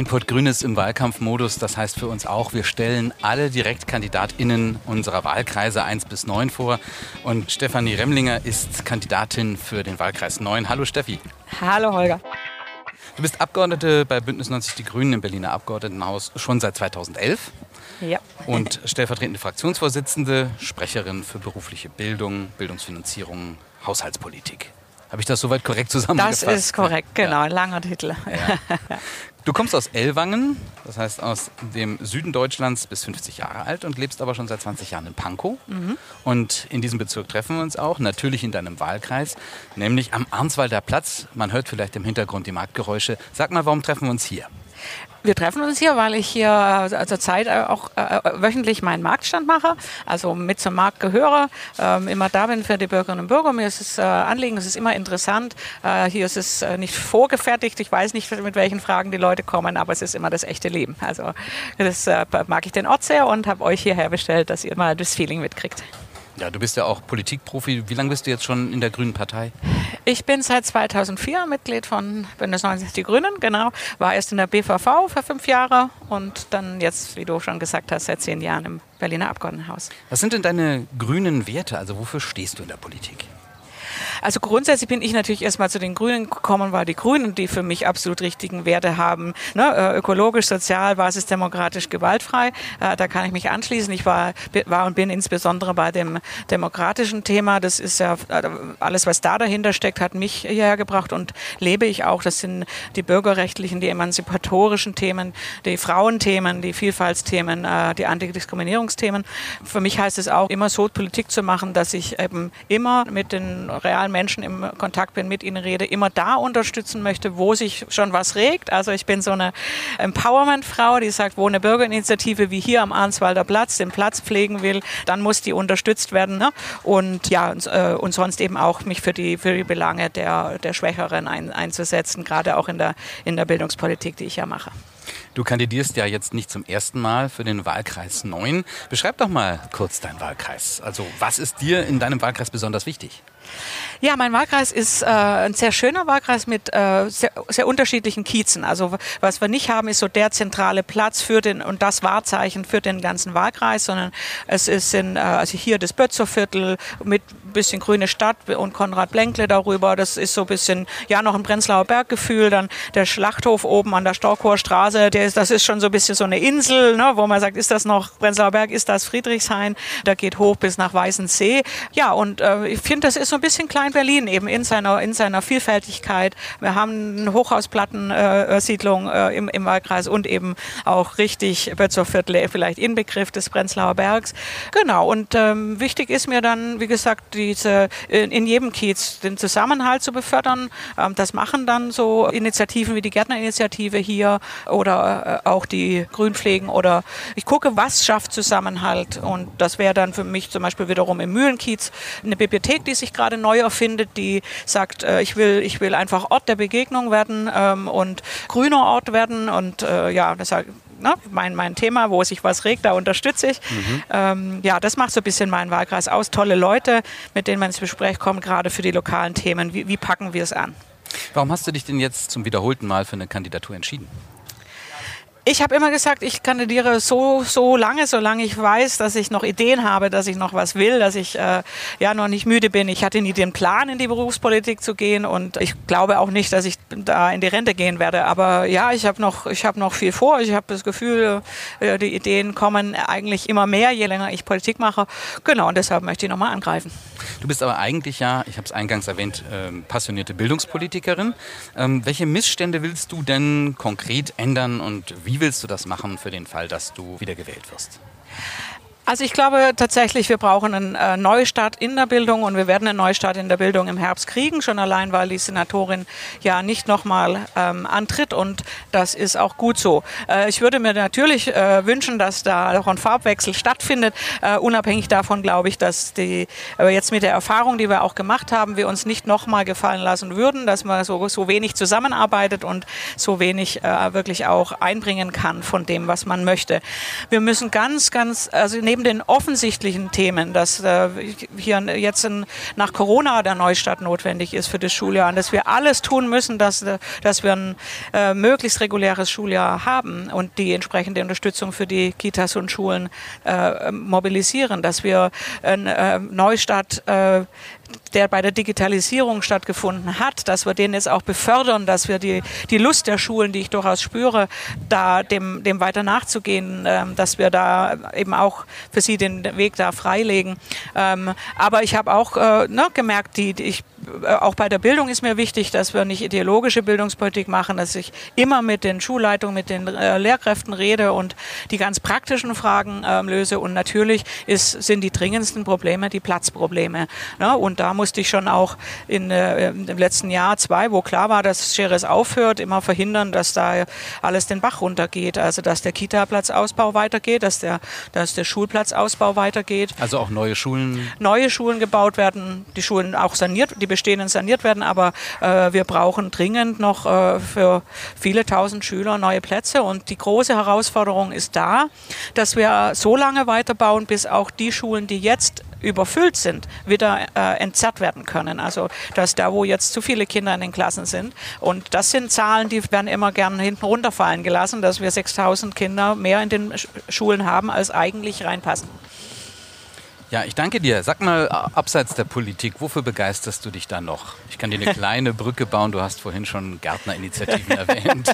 Einport Grünes im Wahlkampfmodus. Das heißt für uns auch, wir stellen alle DirektkandidatInnen unserer Wahlkreise 1 bis 9 vor. Und Stefanie Remlinger ist Kandidatin für den Wahlkreis 9. Hallo Steffi. Hallo Holger. Du bist Abgeordnete bei Bündnis 90 Die Grünen im Berliner Abgeordnetenhaus schon seit 2011. Ja. Und stellvertretende Fraktionsvorsitzende, Sprecherin für berufliche Bildung, Bildungsfinanzierung, Haushaltspolitik. Habe ich das soweit korrekt zusammengefasst? Das ist korrekt, genau, ja. langer Titel. Ja. Du kommst aus Ellwangen, das heißt aus dem Süden Deutschlands, bis 50 Jahre alt und lebst aber schon seit 20 Jahren in Pankow. Mhm. Und in diesem Bezirk treffen wir uns auch, natürlich in deinem Wahlkreis, nämlich am Arnswalder Platz. Man hört vielleicht im Hintergrund die Marktgeräusche. Sag mal, warum treffen wir uns hier? Wir treffen uns hier, weil ich hier äh, zur Zeit auch äh, wöchentlich meinen Marktstand mache, also mit zum Markt gehöre, ähm, immer da bin für die Bürgerinnen und Bürger. Mir ist es äh, Anliegen, es ist immer interessant. Äh, hier ist es äh, nicht vorgefertigt. Ich weiß nicht, mit welchen Fragen die Leute kommen, aber es ist immer das echte Leben. Also das äh, mag ich den Ort sehr und habe euch hierher bestellt, dass ihr mal das Feeling mitkriegt. Ja, du bist ja auch Politikprofi. Wie lange bist du jetzt schon in der Grünen Partei? Ich bin seit 2004 Mitglied von Bündnis 90 Die Grünen, genau. War erst in der BVV für fünf Jahre und dann jetzt, wie du schon gesagt hast, seit zehn Jahren im Berliner Abgeordnetenhaus. Was sind denn deine grünen Werte? Also wofür stehst du in der Politik? Also grundsätzlich bin ich natürlich erstmal zu den Grünen gekommen, weil die Grünen die für mich absolut richtigen Werte haben. Ne? Äh, ökologisch, sozial, basisdemokratisch, gewaltfrei. Äh, da kann ich mich anschließen. Ich war, war und bin insbesondere bei dem demokratischen Thema. Das ist ja äh, alles, was da dahinter steckt, hat mich hierher gebracht und lebe ich auch. Das sind die bürgerrechtlichen, die emanzipatorischen Themen, die Frauenthemen, die Vielfaltsthemen, die Antidiskriminierungsthemen. Für mich heißt es auch, immer so Politik zu machen, dass ich eben immer mit den realen Menschen im Kontakt bin, mit ihnen rede, immer da unterstützen möchte, wo sich schon was regt. Also ich bin so eine Empowerment-Frau, die sagt, wo eine Bürgerinitiative wie hier am Arnswalder Platz den Platz pflegen will, dann muss die unterstützt werden. Ne? Und ja, und, äh, und, sonst eben auch mich für die, für die Belange der, der Schwächeren ein, einzusetzen, gerade auch in der, in der Bildungspolitik, die ich ja mache. Du kandidierst ja jetzt nicht zum ersten Mal für den Wahlkreis 9. Beschreib doch mal kurz deinen Wahlkreis. Also was ist dir in deinem Wahlkreis besonders wichtig? Ja, mein Wahlkreis ist äh, ein sehr schöner Wahlkreis mit äh, sehr, sehr, unterschiedlichen Kiezen. Also was wir nicht haben, ist so der zentrale Platz für den und das Wahrzeichen für den ganzen Wahlkreis, sondern es ist in, äh, also hier das Bötzerviertel mit bisschen grüne Stadt und Konrad Blenkle darüber. Das ist so ein bisschen, ja, noch ein Prenzlauer Berggefühl. Dann der Schlachthof oben an der Storkower Straße, der ist, das ist schon so ein bisschen so eine Insel, ne, wo man sagt, ist das noch Prenzlauer Berg, ist das Friedrichshain? Da geht hoch bis nach Weißensee. Ja, und äh, ich finde, das ist so ein bisschen Klein-Berlin eben in seiner, in seiner Vielfältigkeit. Wir haben eine Hochhausplattensiedlung äh, äh, im, im Wahlkreis und eben auch richtig Bötzerviertel, vielleicht Inbegriff des Prenzlauer Bergs. Genau, und ähm, wichtig ist mir dann, wie gesagt, diese, in, in jedem Kiez den Zusammenhalt zu befördern. Ähm, das machen dann so Initiativen wie die Gärtnerinitiative hier oder äh, auch die Grünpflegen oder ich gucke, was schafft Zusammenhalt und das wäre dann für mich zum Beispiel wiederum im Mühlenkiez eine Bibliothek, die sich gerade neu erfindet, die sagt, äh, ich will, ich will einfach Ort der Begegnung werden ähm, und grüner Ort werden und äh, ja, das ne, mein, mein Thema, wo sich was regt, da unterstütze ich. Mhm. Ähm, ja, das macht so ein bisschen meinen Wahlkreis aus. Tolle Leute, mit denen man ins Gespräch kommt, gerade für die lokalen Themen. Wie, wie packen wir es an? Warum hast du dich denn jetzt zum wiederholten Mal für eine Kandidatur entschieden? Ich habe immer gesagt, ich kandidiere so, so lange, solange ich weiß, dass ich noch Ideen habe, dass ich noch was will, dass ich äh, ja noch nicht müde bin. Ich hatte nie den Plan, in die Berufspolitik zu gehen und ich glaube auch nicht, dass ich da in die Rente gehen werde. Aber ja, ich habe noch, ich noch viel vor. Ich habe das Gefühl, äh, die Ideen kommen eigentlich immer mehr, je länger ich Politik mache. Genau, und deshalb möchte ich nochmal angreifen. Du bist aber eigentlich ja, ich habe es eingangs erwähnt, ähm, passionierte Bildungspolitikerin. Ähm, welche Missstände willst du denn konkret ändern und wie willst du das machen für den Fall, dass du wieder gewählt wirst? Also ich glaube tatsächlich, wir brauchen einen äh, Neustart in der Bildung und wir werden einen Neustart in der Bildung im Herbst kriegen, schon allein, weil die Senatorin ja nicht nochmal ähm, antritt und das ist auch gut so. Äh, ich würde mir natürlich äh, wünschen, dass da auch ein Farbwechsel stattfindet. Äh, unabhängig davon glaube ich, dass die äh, jetzt mit der Erfahrung, die wir auch gemacht haben, wir uns nicht nochmal gefallen lassen würden, dass man so, so wenig zusammenarbeitet und so wenig wirklich auch einbringen kann von dem, was man möchte. Wir müssen ganz, ganz, also neben neben den offensichtlichen Themen, dass äh, hier jetzt in, nach Corona der Neustart notwendig ist für das Schuljahr und dass wir alles tun müssen, dass, dass wir ein äh, möglichst reguläres Schuljahr haben und die entsprechende Unterstützung für die Kitas und Schulen äh, mobilisieren, dass wir einen äh, Neustart äh, der bei der Digitalisierung stattgefunden hat, dass wir den jetzt auch befördern, dass wir die, die Lust der Schulen, die ich durchaus spüre, da dem, dem weiter nachzugehen, ähm, dass wir da eben auch für sie den Weg da freilegen. Ähm, aber ich habe auch äh, ne, gemerkt, die, die ich auch bei der Bildung ist mir wichtig, dass wir nicht ideologische Bildungspolitik machen, dass ich immer mit den Schulleitungen, mit den äh, Lehrkräften rede und die ganz praktischen Fragen äh, löse. Und natürlich ist, sind die dringendsten Probleme die Platzprobleme. Ne? Und da musste ich schon auch in, äh, im letzten Jahr zwei, wo klar war, dass Scheres aufhört, immer verhindern, dass da alles den Bach runtergeht. Also dass der Kita-Platzausbau weitergeht, dass der, dass der Schulplatzausbau weitergeht. Also auch neue Schulen? Neue Schulen gebaut werden, die Schulen auch saniert, die bestehenden saniert werden, aber äh, wir brauchen dringend noch äh, für viele tausend Schüler neue Plätze und die große Herausforderung ist da, dass wir so lange weiterbauen, bis auch die Schulen, die jetzt überfüllt sind, wieder äh, entzerrt werden können. Also dass da, wo jetzt zu viele Kinder in den Klassen sind. Und das sind Zahlen, die werden immer gerne hinten runterfallen gelassen, dass wir 6000 Kinder mehr in den Schulen haben, als eigentlich reinpassen. Ja, ich danke dir. Sag mal, abseits der Politik, wofür begeisterst du dich da noch? Ich kann dir eine kleine Brücke bauen. Du hast vorhin schon Gärtnerinitiativen erwähnt.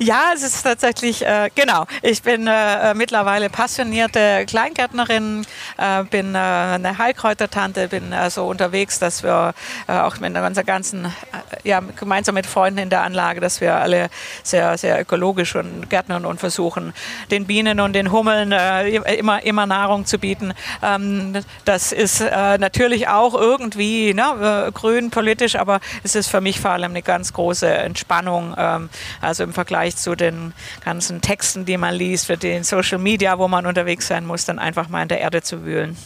Ja, es ist tatsächlich, äh, genau. Ich bin äh, mittlerweile passionierte Kleingärtnerin, äh, bin äh, eine Heilkräutertante, bin äh, so unterwegs, dass wir äh, auch mit unserer ganzen, ja, gemeinsam mit Freunden in der Anlage, dass wir alle sehr, sehr ökologisch und gärtnern und versuchen, den Bienen und den Hummeln immer, immer Nahrung zu bieten. Ähm, das ist äh, natürlich auch irgendwie ne, äh, grün politisch, aber es ist für mich vor allem eine ganz große Entspannung. Ähm, also im Vergleich zu den ganzen Texten, die man liest, für den Social Media, wo man unterwegs sein muss, dann einfach mal in der Erde zu wühlen.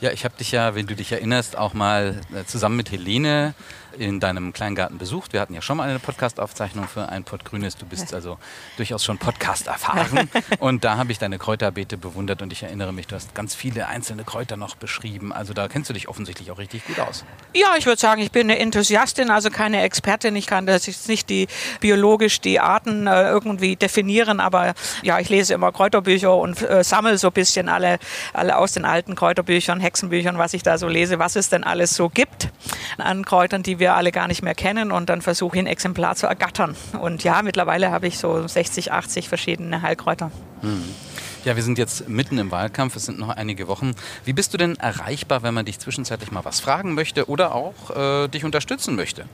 Ja, ich habe dich ja, wenn du dich erinnerst, auch mal äh, zusammen mit Helene in deinem Kleingarten besucht. Wir hatten ja schon mal eine Podcast-Aufzeichnung für ein Pott Grünes. Du bist also durchaus schon Podcast erfahren. und da habe ich deine Kräuterbeete bewundert und ich erinnere mich, du hast ganz viele einzelne Kräuter noch beschrieben. Also da kennst du dich offensichtlich auch richtig gut aus. Ja, ich würde sagen, ich bin eine Enthusiastin, also keine Expertin. Ich kann das jetzt nicht die biologisch die Arten äh, irgendwie definieren, aber ja, ich lese immer Kräuterbücher und äh, sammle so ein bisschen alle, alle aus den alten Kräuterbüchern, Hexenbüchern, was ich da so lese, was es denn alles so gibt an Kräutern, die wir wir alle gar nicht mehr kennen und dann versuche ich ein Exemplar zu ergattern. Und ja, mittlerweile habe ich so 60, 80 verschiedene Heilkräuter. Hm. Ja, wir sind jetzt mitten im Wahlkampf, es sind noch einige Wochen. Wie bist du denn erreichbar, wenn man dich zwischenzeitlich mal was fragen möchte oder auch äh, dich unterstützen möchte?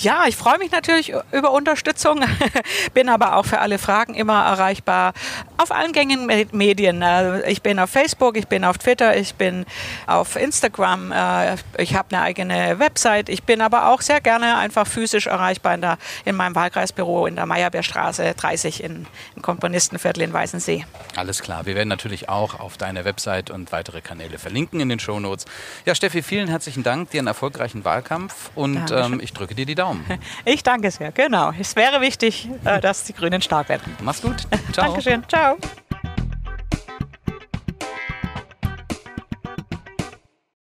Ja, ich freue mich natürlich über Unterstützung, bin aber auch für alle Fragen immer erreichbar auf allen gängigen Medien. Äh, ich bin auf Facebook, ich bin auf Twitter, ich bin auf Instagram, äh, ich habe eine eigene Website, ich bin aber auch sehr gerne einfach physisch erreichbar in, der, in meinem Wahlkreisbüro in der Meyerbeerstraße 30 in, im Komponistenviertel in Weißensee. Alles klar, wir werden natürlich auch auf deine Website und weitere Kanäle verlinken in den Shownotes. Ja, Steffi, vielen herzlichen Dank, dir einen erfolgreichen Wahlkampf und ähm, ich drücke dir die Daumen. Daumen. Ich danke sehr, genau. Es wäre wichtig, äh, dass die Grünen stark werden. Mach's gut. Ciao. Dankeschön. Ciao.